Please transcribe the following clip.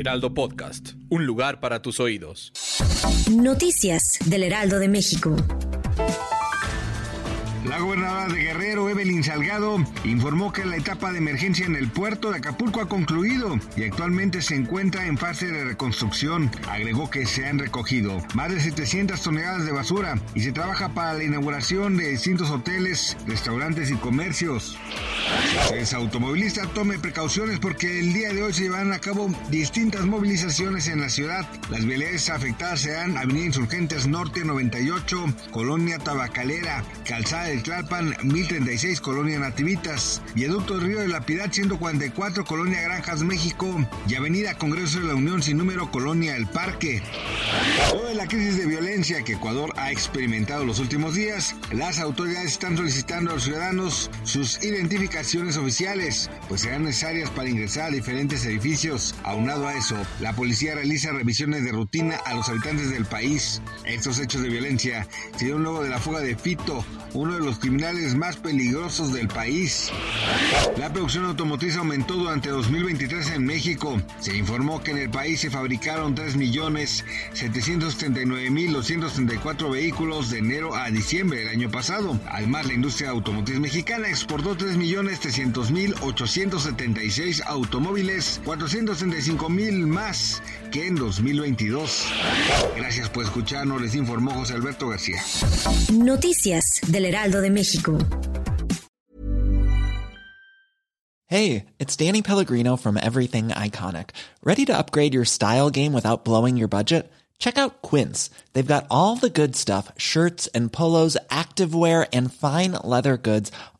Heraldo Podcast, un lugar para tus oídos. Noticias del Heraldo de México. La gobernadora de Guerrero, Evelyn Salgado, informó que la etapa de emergencia en el puerto de Acapulco ha concluido y actualmente se encuentra en fase de reconstrucción. Agregó que se han recogido más de 700 toneladas de basura y se trabaja para la inauguración de distintos hoteles, restaurantes y comercios. Es automovilista, tome precauciones porque el día de hoy se llevarán a cabo distintas movilizaciones en la ciudad. Las vialidades afectadas serán Avenida Insurgentes Norte 98, Colonia Tabacalera, Calzada del Tlalpan 1036, Colonia Nativitas, Viaducto Río de la Piedad 144, Colonia Granjas México y Avenida Congreso de la Unión sin número, Colonia El Parque. Luego de la crisis de violencia que Ecuador ha experimentado los últimos días, las autoridades están solicitando a los ciudadanos sus identificaciones oficiales, pues serán necesarias para ingresar a diferentes edificios. Aunado a eso, la policía realiza revisiones de rutina a los habitantes del país. Estos hechos de violencia se dieron luego de la fuga de Fito, uno de los criminales más peligrosos del país. La producción automotriz aumentó durante 2023 en México. Se informó que en el país se fabricaron 3.739.234 vehículos de enero a diciembre del año pasado. Además, la industria automotriz mexicana exportó 3.300.876 automóviles, 435.000 más que en 2022. Gracias por escucharnos, les informó José Alberto García. Noticias del Heraldo de México. Hey, it's Danny Pellegrino from Everything Iconic. Ready to upgrade your style game without blowing your budget? Check out Quince. They've got all the good stuff shirts and polos, activewear, and fine leather goods,